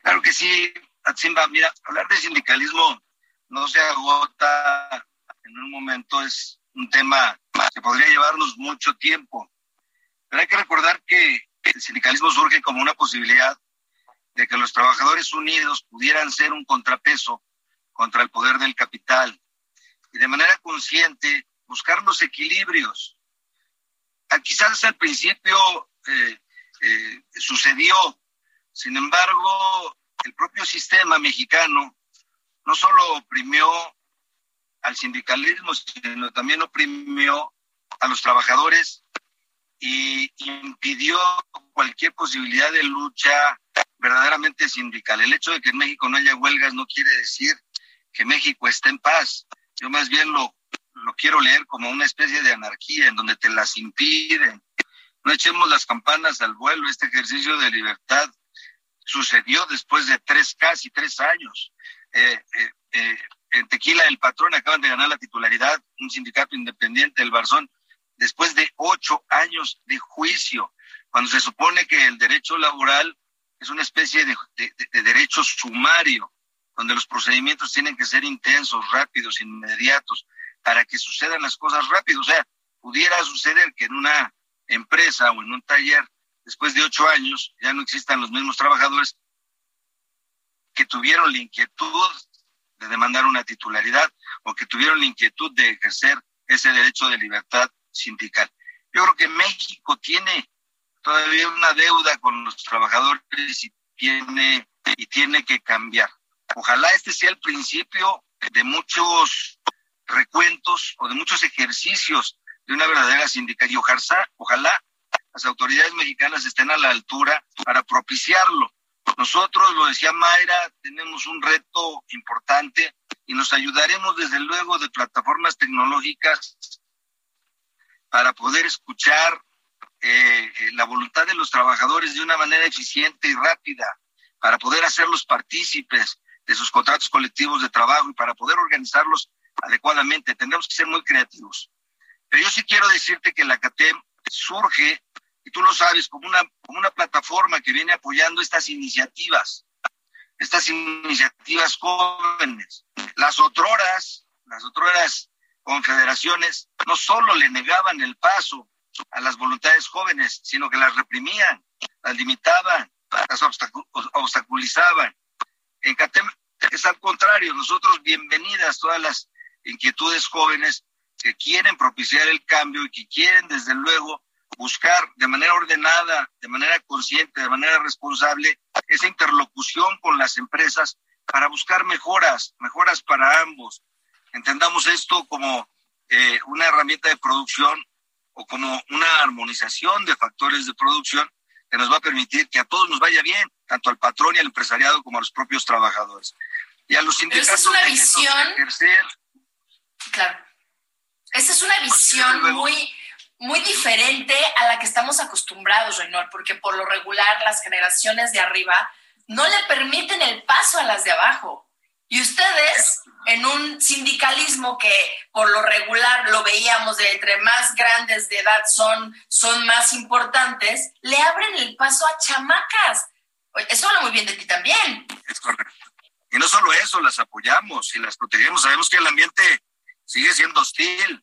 Claro que sí, Atsimba. Mira, hablar de sindicalismo no se agota en un momento, es un tema que podría llevarnos mucho tiempo. Pero hay que recordar que el sindicalismo surge como una posibilidad de que los trabajadores unidos pudieran ser un contrapeso contra el poder del capital y de manera consciente buscar los equilibrios. Ah, quizás al principio eh, eh, sucedió, sin embargo, el propio sistema mexicano no solo oprimió al sindicalismo, sino también oprimió a los trabajadores y impidió cualquier posibilidad de lucha verdaderamente sindical. El hecho de que en México no haya huelgas no quiere decir que México esté en paz. Yo más bien lo, lo quiero leer como una especie de anarquía en donde te las impiden. No echemos las campanas al vuelo. Este ejercicio de libertad sucedió después de tres, casi tres años. Eh, eh, eh, en Tequila, el patrón acaban de ganar la titularidad, un sindicato independiente, el Barzón, después de ocho años de juicio, cuando se supone que el derecho laboral es una especie de, derecho sumario, donde los procedimientos tienen que ser intensos, rápidos, inmediatos, para que sucedan las cosas rápido. O sea, pudiera suceder que en una empresa o en un taller, después de ocho años, ya no existan los mismos trabajadores que tuvieron la inquietud de demandar una titularidad o que tuvieron la inquietud de ejercer ese derecho de libertad sindical. Yo creo que México tiene todavía una deuda con los trabajadores y tiene, y tiene que cambiar. Ojalá este sea el principio de muchos recuentos o de muchos ejercicios de una verdadera sindical y ojalá, ojalá las autoridades mexicanas estén a la altura para propiciarlo. Nosotros, lo decía Mayra, tenemos un reto importante y nos ayudaremos desde luego de plataformas tecnológicas para poder escuchar eh, eh, la voluntad de los trabajadores de una manera eficiente y rápida. para poder hacerlos partícipes de sus contratos colectivos de trabajo y para poder organizarlos adecuadamente. Tendremos que ser muy creativos. Pero yo sí quiero decirte que la CATEM surge, y tú lo sabes, como una, como una plataforma que viene apoyando estas iniciativas, estas iniciativas jóvenes. Las otroras, las otroras confederaciones, no solo le negaban el paso a las voluntades jóvenes, sino que las reprimían, las limitaban, las obstaculizaban. En CATEM es al contrario, nosotros bienvenidas todas las inquietudes jóvenes que quieren propiciar el cambio y que quieren desde luego buscar de manera ordenada, de manera consciente, de manera responsable esa interlocución con las empresas para buscar mejoras, mejoras para ambos. Entendamos esto como eh, una herramienta de producción o como una armonización de factores de producción que nos va a permitir que a todos nos vaya bien, tanto al patrón y al empresariado como a los propios trabajadores. Y a los sindicatos. Es una visión. Claro. Esa es una visión muy, muy diferente a la que estamos acostumbrados, Reynor, porque por lo regular las generaciones de arriba no le permiten el paso a las de abajo. Y ustedes, en un sindicalismo que por lo regular lo veíamos de entre más grandes de edad son, son más importantes, le abren el paso a chamacas. Eso habla muy bien de ti también. Es correcto. Y no solo eso, las apoyamos y las protegemos. Sabemos que el ambiente sigue siendo hostil.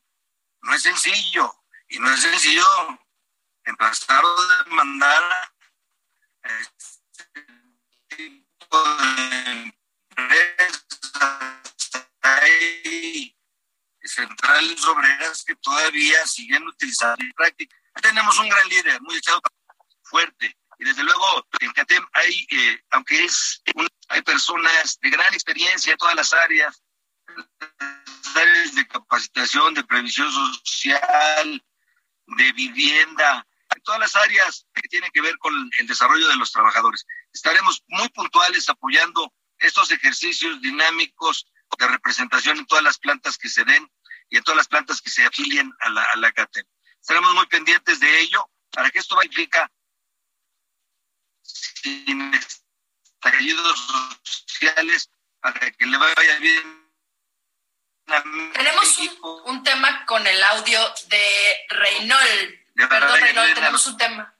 No es sencillo. Y no es sencillo empezar a demandar este tipo de centrales obreras que todavía siguen utilizando en práctica. Tenemos un gran líder, muy echado fuerte. Y desde luego en CATEM hay, eh, aunque es hay personas de gran experiencia en todas las áreas, áreas de capacitación, de previsión social, de vivienda, en todas las áreas que tienen que ver con el desarrollo de los trabajadores. Estaremos muy puntuales apoyando estos ejercicios dinámicos de representación en todas las plantas que se den y en todas las plantas que se afilien a la, a la CATEM. Estaremos muy pendientes de ello para que esto vaya sin estallidos sociales, para que le vaya bien. Tenemos un, un, tema con el audio de Reynol. perdón, Reynol, tenemos un tema.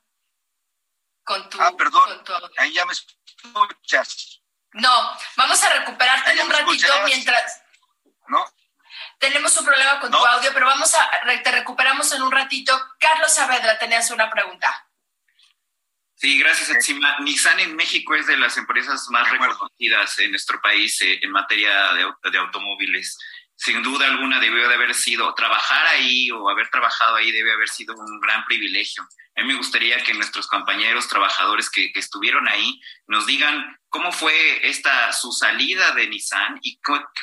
Con tu, ah, perdón, ahí ya me escuchas. No, vamos a recuperarte en un ratito mientras. Tenemos un problema con tu audio, pero vamos a te recuperamos en un ratito. Carlos Saavedra, tenías una pregunta. Sí, gracias, Encima. Nissan en México es de las empresas más reconocidas en nuestro país eh, en materia de, de, automóviles. Sin duda alguna debió de haber sido, trabajar ahí o haber trabajado ahí debe haber sido un gran privilegio. A mí me gustaría que nuestros compañeros trabajadores que, estuvieron ahí nos digan cómo fue esta su salida de Nissan y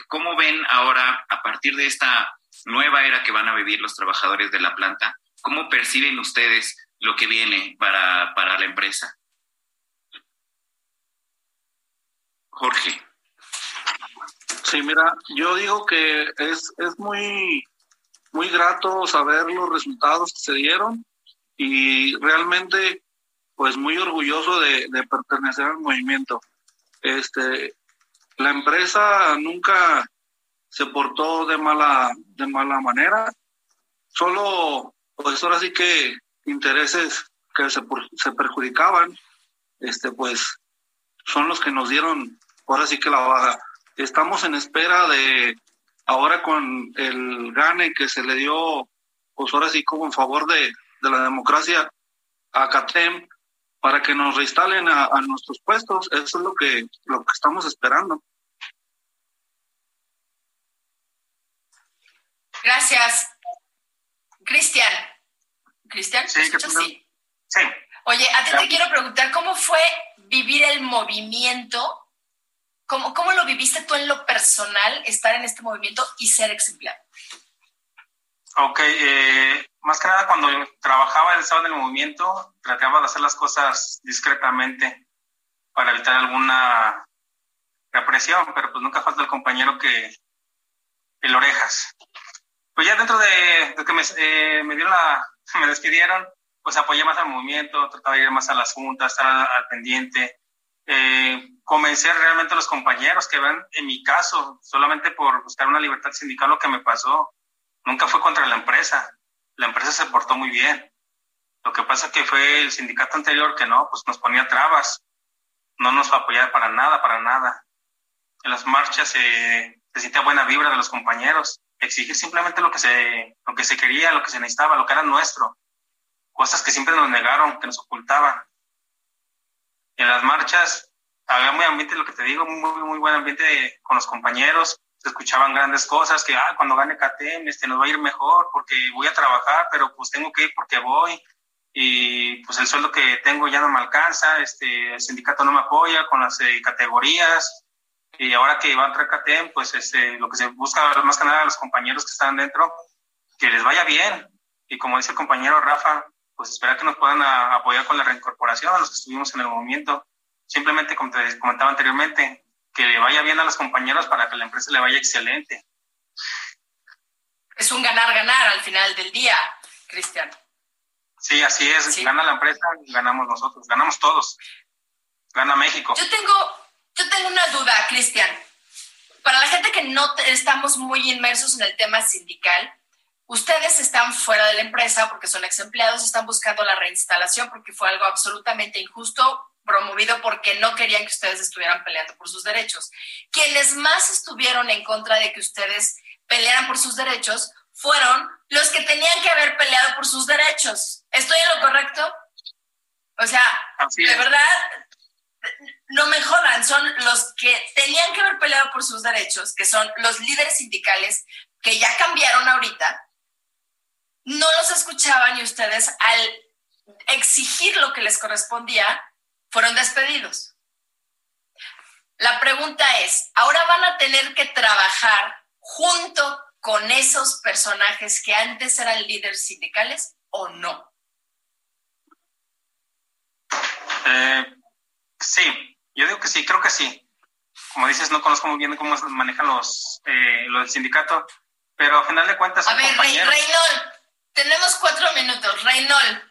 cómo ven ahora, a partir de esta nueva era que van a vivir los trabajadores de la planta, cómo perciben ustedes lo que viene para, para la empresa. Jorge. Sí, mira, yo digo que es, es muy, muy grato saber los resultados que se dieron y realmente pues muy orgulloso de, pertenecer al movimiento. Este, la empresa nunca se portó de mala, de mala manera, solo pues ahora sí que intereses que se, se perjudicaban, este pues son los que nos dieron ahora sí que la baja. Estamos en espera de ahora con el gane que se le dio, pues ahora sí como en favor de, de la democracia a CATEM para que nos reinstalen a, nuestros puestos. Eso es lo que, lo que estamos esperando. Gracias. Cristian. Cristian, sí, sí. sí. Oye, a ti te quiero preguntar, ¿cómo fue vivir el movimiento? ¿Cómo, ¿Cómo lo viviste tú en lo personal, estar en este movimiento y ser ex empleado? Ok, eh, más que nada cuando trabajaba y estaba en el movimiento, trataba de hacer las cosas discretamente para evitar alguna represión, pero pues nunca falta el compañero que el orejas. Pues ya dentro de, que me, eh, me, dieron la, me despidieron, pues apoyé más al movimiento, trataba de ir más a las juntas, estar al, pendiente, eh, convencer realmente a los compañeros que ven en mi caso, solamente por buscar una libertad sindical, lo que me pasó. Nunca fue contra la empresa. La empresa se portó muy bien. Lo que pasa que fue el sindicato anterior que no, pues nos ponía trabas. No nos apoyaba para nada, para nada. En las marchas se, se siente buena vibra de los compañeros. Exigir simplemente lo que, se, lo que se quería, lo que se necesitaba, lo que era nuestro. Cosas que siempre nos negaron, que nos ocultaban. En las marchas había muy ambiente, lo que te digo, muy, muy buen ambiente con los compañeros. Se escuchaban grandes cosas, que ah, cuando gane CATEM este, nos va a ir mejor porque voy a trabajar, pero pues tengo que ir porque voy y pues el sueldo que tengo ya no me alcanza, este, el sindicato no me apoya con las eh, categorías y ahora que va a entrar CATEM, pues este, lo que se busca más que nada a los compañeros que están dentro, que les vaya bien y como dice el compañero Rafa, pues esperar que nos puedan apoyar con la reincorporación a los que estuvimos en el movimiento. Simplemente, como te comentaba anteriormente, que le vaya bien a los compañeros para que la empresa le vaya excelente. Es un ganar-ganar al final del día, Cristian. Sí, así es. Gana la empresa y ganamos nosotros. Ganamos todos. Gana México. Yo tengo, yo tengo una duda, Cristian. Para la gente que no estamos muy inmersos en el tema sindical, ustedes están fuera de la empresa porque son ex empleados, están buscando la reinstalación porque fue algo absolutamente injusto promovido porque no querían que ustedes estuvieran peleando por sus derechos. Quienes más estuvieron en contra de que ustedes pelearan por sus derechos fueron los que tenían que haber peleado por sus derechos. ¿Estoy en lo correcto? O sea, de verdad, no me jodan, son los que tenían que haber peleado por sus derechos, que son los líderes sindicales que ya cambiaron ahorita, no los escuchaban y ustedes al exigir lo que les correspondía, fueron despedidos. La pregunta es, ¿ahora van a tener que trabajar junto con esos personajes que antes eran líderes sindicales o no? Eh, sí, yo digo que sí, creo que sí. Como dices, no conozco muy bien cómo manejan los, eh, del sindicato, pero a final de cuentas... a ver, Reynol, tenemos cuatro minutos. Reynol,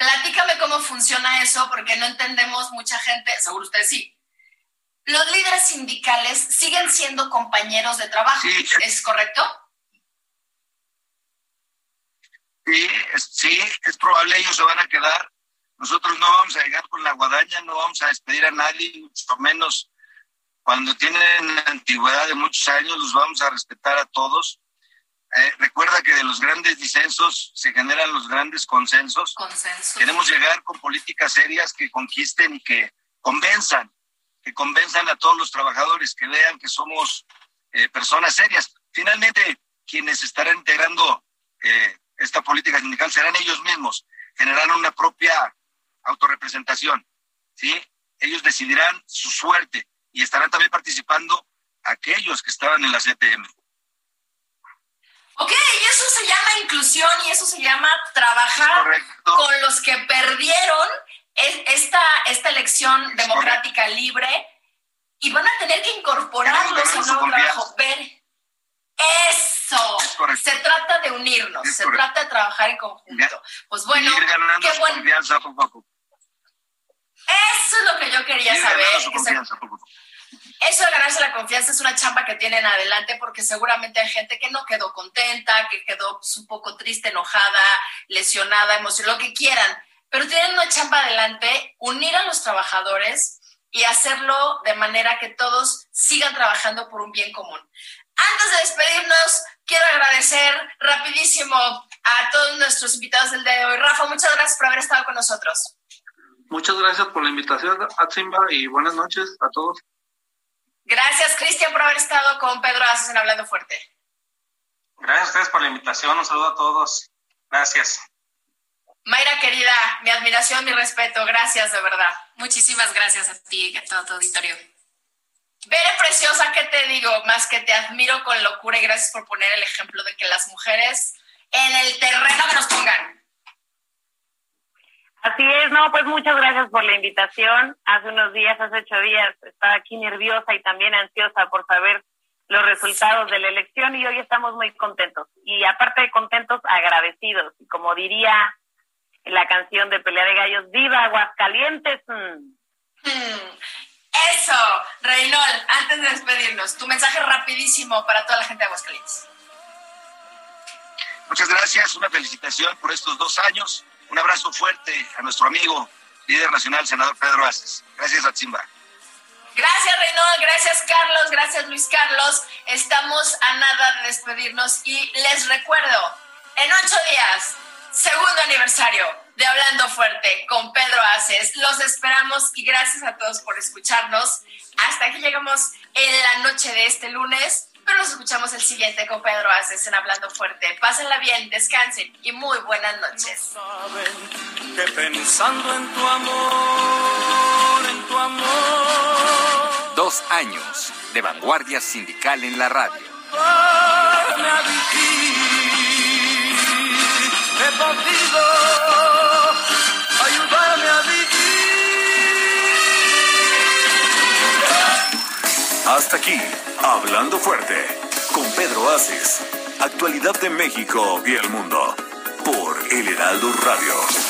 Platícame cómo funciona eso, porque no entendemos mucha gente, seguro usted sí. Los líderes sindicales siguen siendo compañeros de trabajo, ¿es correcto? Sí, es, sí, es probable, ellos se van a quedar. Nosotros no vamos a llegar con la guadaña, no vamos a despedir a nadie, mucho menos cuando tienen antigüedad de muchos años, los vamos a respetar a todos. Eh, recuerda que de los grandes disensos se generan los grandes consensos. Queremos llegar con políticas serias que conquisten y que convenzan, que convenzan a todos los trabajadores, que vean que somos eh, personas serias. Finalmente, quienes estarán integrando eh, esta política sindical serán ellos mismos, generarán una propia autorrepresentación, ¿sí? Ellos decidirán su suerte y estarán también participando aquellos que estaban en la CTM. Ok, y eso se llama inclusión y eso se llama trabajar con los que perdieron esta, esta elección democrática libre y van a tener que incorporarlos al nuevo trabajo. Ver, eso. Se trata de unirnos, se trata de trabajar en conjunto. Pues bueno, qué bueno. Eso es lo que yo quería saber. Eso de ganarse la confianza es una chamba que tienen adelante porque seguramente hay gente que no quedó contenta, que quedó pues, un poco triste, enojada, lesionada, emocionada, lo que quieran. Pero tienen una chamba adelante, unir a los trabajadores y hacerlo de manera que todos sigan trabajando por un bien común. Antes de despedirnos, quiero agradecer rapidísimo a todos nuestros invitados del día de hoy. Rafa, muchas gracias por haber estado con nosotros. Muchas gracias por la invitación, Atzimba, y buenas noches a todos. Gracias, Cristian, por haber estado con Pedro Aces en Hablando Fuerte. Gracias a ustedes por la invitación. Un saludo a todos. Gracias. Mayra, querida, mi admiración, mi respeto. Gracias, de verdad. Muchísimas gracias a ti y a todo tu auditorio. Bere preciosa, ¿qué te digo? Más que te admiro con locura y gracias por poner el ejemplo de que las mujeres en el terreno que nos pongan. Así es, no, pues muchas gracias por la invitación. Hace unos días, hace ocho días, estaba aquí nerviosa y también ansiosa por saber los resultados de la elección y hoy estamos muy contentos. Y aparte de contentos, agradecidos. Y como diría la canción de Pelea de Gallos, ¡Viva Aguascalientes! Hmm. Eso, Reynol, antes de despedirnos, tu mensaje rapidísimo para toda la gente de Aguascalientes. Muchas gracias, una felicitación por estos dos años. Un abrazo fuerte a nuestro amigo, líder nacional, senador Pedro Aces. Gracias, Atzimba. Gracias, Reynol, gracias, Carlos, gracias, Luis Carlos. Estamos a nada de despedirnos y les recuerdo, en ocho días, segundo aniversario de Hablando Fuerte con Pedro Aces. Los esperamos y gracias a todos por escucharnos. Hasta aquí llegamos en la noche de este lunes. Pero nos escuchamos el siguiente con Pedro Aces en Hablando Fuerte. Pásenla bien, descansen y muy buenas noches. que pensando en tu amor, en tu amor. Dos años de vanguardia sindical en la radio. Me a vivir, he podido ayudarme a vivir. Hasta aquí, Hablando Fuerte, con Pedro Aces. Actualidad de México y el mundo. Por El Heraldo Radio.